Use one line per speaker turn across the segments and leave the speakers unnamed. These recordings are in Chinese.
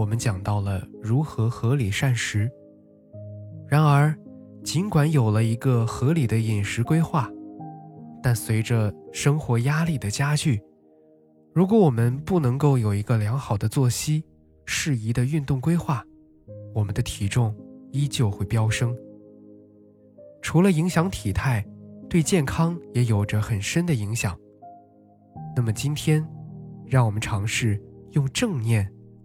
我们讲到了如何合理膳食。然而，尽管有了一个合理的饮食规划，但随着生活压力的加剧，如果我们不能够有一个良好的作息、适宜的运动规划，我们的体重依旧会飙升。除了影响体态，对健康也有着很深的影响。那么今天，让我们尝试用正念。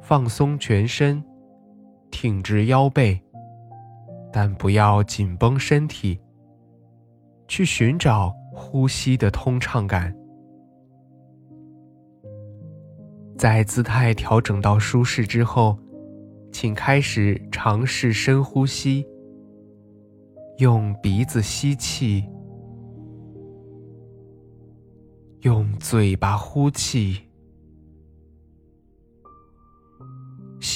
放松全身，挺直腰背，但不要紧绷身体。去寻找呼吸的通畅感。在姿态调整到舒适之后，请开始尝试深呼吸。用鼻子吸气，用嘴巴呼气。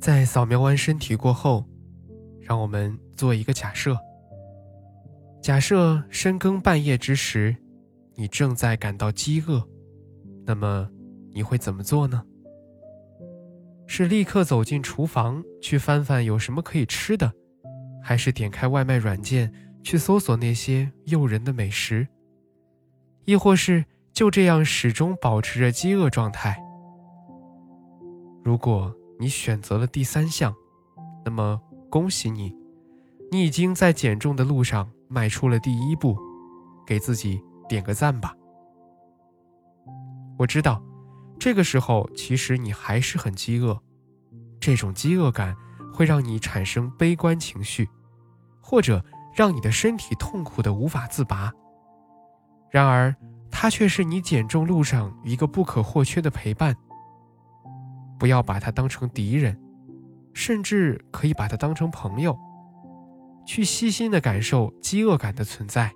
在扫描完身体过后，让我们做一个假设。假设深更半夜之时，你正在感到饥饿，那么你会怎么做呢？是立刻走进厨房去翻翻有什么可以吃的，还是点开外卖软件去搜索那些诱人的美食？亦或是就这样始终保持着饥饿状态？如果你选择了第三项，那么恭喜你，你已经在减重的路上迈出了第一步，给自己点个赞吧。我知道，这个时候其实你还是很饥饿，这种饥饿感会让你产生悲观情绪，或者让你的身体痛苦的无法自拔。然而，它却是你减重路上一个不可或缺的陪伴。不要把它当成敌人，甚至可以把它当成朋友，去细心的感受饥饿感的存在。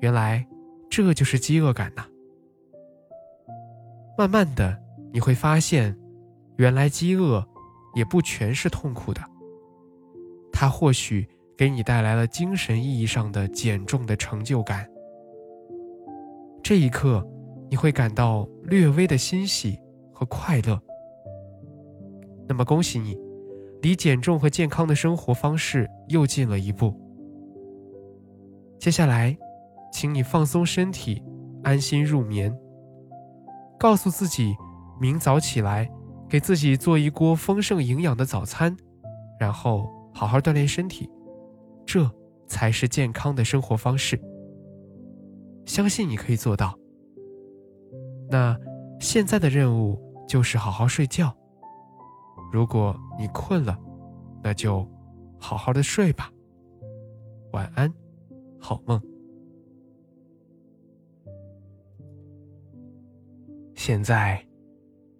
原来，这就是饥饿感呐。慢慢的，你会发现，原来饥饿也不全是痛苦的。它或许给你带来了精神意义上的减重的成就感。这一刻，你会感到略微的欣喜。和快乐。那么恭喜你，离减重和健康的生活方式又近了一步。接下来，请你放松身体，安心入眠。告诉自己，明早起来给自己做一锅丰盛营养的早餐，然后好好锻炼身体，这才是健康的生活方式。相信你可以做到。那现在的任务。就是好好睡觉。如果你困了，那就好好的睡吧。晚安，好梦。现在，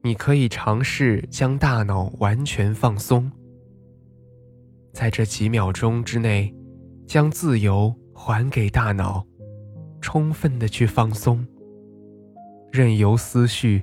你可以尝试将大脑完全放松，在这几秒钟之内，将自由还给大脑，充分的去放松，任由思绪。